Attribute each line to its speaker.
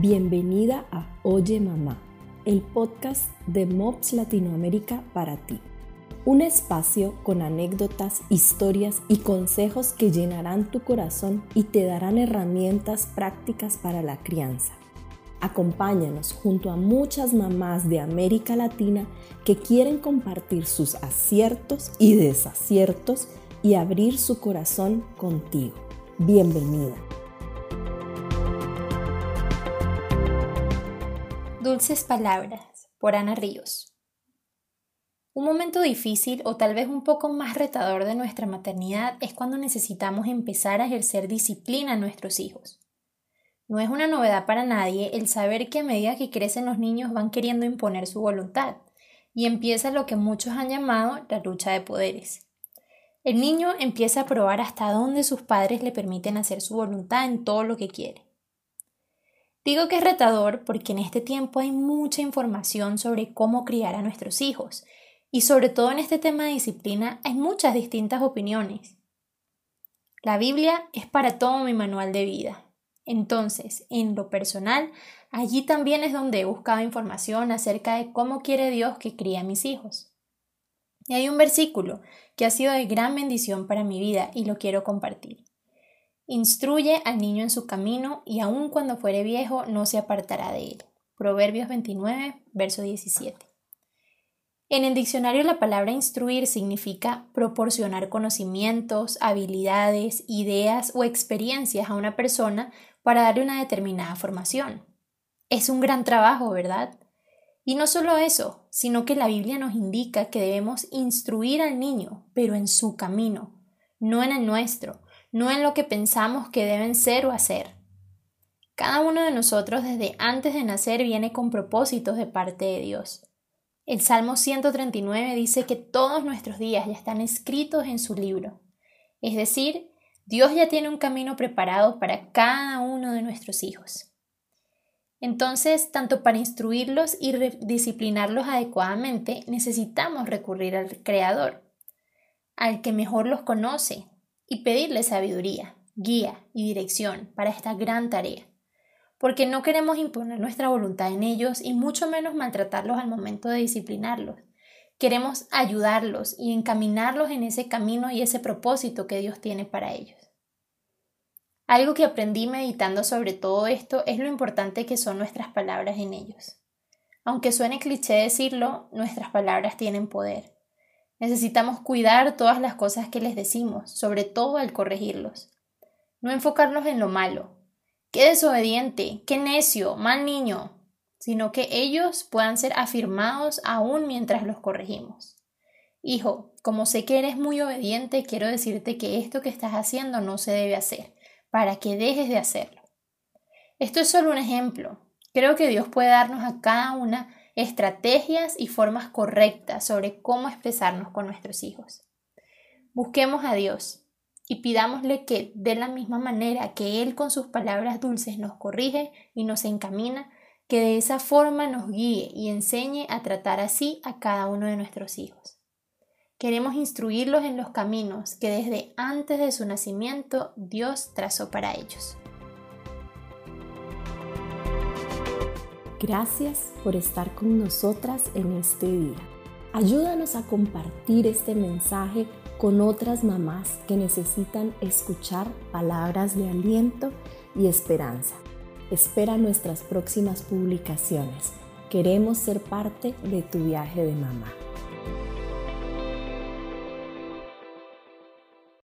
Speaker 1: Bienvenida a Oye Mamá, el podcast de MOPS Latinoamérica para ti. Un espacio con anécdotas, historias y consejos que llenarán tu corazón y te darán herramientas prácticas para la crianza. Acompáñanos junto a muchas mamás de América Latina que quieren compartir sus aciertos y desaciertos y abrir su corazón contigo. Bienvenida.
Speaker 2: Dulces Palabras por Ana Ríos. Un momento difícil o tal vez un poco más retador de nuestra maternidad es cuando necesitamos empezar a ejercer disciplina en nuestros hijos. No es una novedad para nadie el saber que a medida que crecen los niños van queriendo imponer su voluntad y empieza lo que muchos han llamado la lucha de poderes. El niño empieza a probar hasta dónde sus padres le permiten hacer su voluntad en todo lo que quiere. Digo que es retador porque en este tiempo hay mucha información sobre cómo criar a nuestros hijos y sobre todo en este tema de disciplina hay muchas distintas opiniones. La Biblia es para todo mi manual de vida. Entonces, en lo personal, allí también es donde he buscado información acerca de cómo quiere Dios que críe a mis hijos. Y hay un versículo que ha sido de gran bendición para mi vida y lo quiero compartir. Instruye al niño en su camino y aun cuando fuere viejo no se apartará de él. Proverbios 29, verso 17. En el diccionario la palabra instruir significa proporcionar conocimientos, habilidades, ideas o experiencias a una persona para darle una determinada formación. Es un gran trabajo, ¿verdad? Y no solo eso, sino que la Biblia nos indica que debemos instruir al niño, pero en su camino, no en el nuestro, no en lo que pensamos que deben ser o hacer. Cada uno de nosotros desde antes de nacer viene con propósitos de parte de Dios. El Salmo 139 dice que todos nuestros días ya están escritos en su libro. Es decir, Dios ya tiene un camino preparado para cada uno de nuestros hijos. Entonces, tanto para instruirlos y disciplinarlos adecuadamente, necesitamos recurrir al Creador, al que mejor los conoce, y pedirle sabiduría, guía y dirección para esta gran tarea, porque no queremos imponer nuestra voluntad en ellos y mucho menos maltratarlos al momento de disciplinarlos. Queremos ayudarlos y encaminarlos en ese camino y ese propósito que Dios tiene para ellos. Algo que aprendí meditando sobre todo esto es lo importante que son nuestras palabras en ellos. Aunque suene cliché decirlo, nuestras palabras tienen poder. Necesitamos cuidar todas las cosas que les decimos, sobre todo al corregirlos. No enfocarnos en lo malo. Qué desobediente, qué necio, mal niño, sino que ellos puedan ser afirmados aún mientras los corregimos. Hijo, como sé que eres muy obediente, quiero decirte que esto que estás haciendo no se debe hacer, para que dejes de hacerlo. Esto es solo un ejemplo. Creo que Dios puede darnos a cada una estrategias y formas correctas sobre cómo expresarnos con nuestros hijos. Busquemos a Dios y pidámosle que de la misma manera que Él con sus palabras dulces nos corrige y nos encamina, que de esa forma nos guíe y enseñe a tratar así a cada uno de nuestros hijos. Queremos instruirlos en los caminos que desde antes de su nacimiento Dios trazó para ellos.
Speaker 1: Gracias por estar con nosotras en este día. Ayúdanos a compartir este mensaje con otras mamás que necesitan escuchar palabras de aliento y esperanza. Espera nuestras próximas publicaciones. Queremos ser parte de tu viaje de mamá.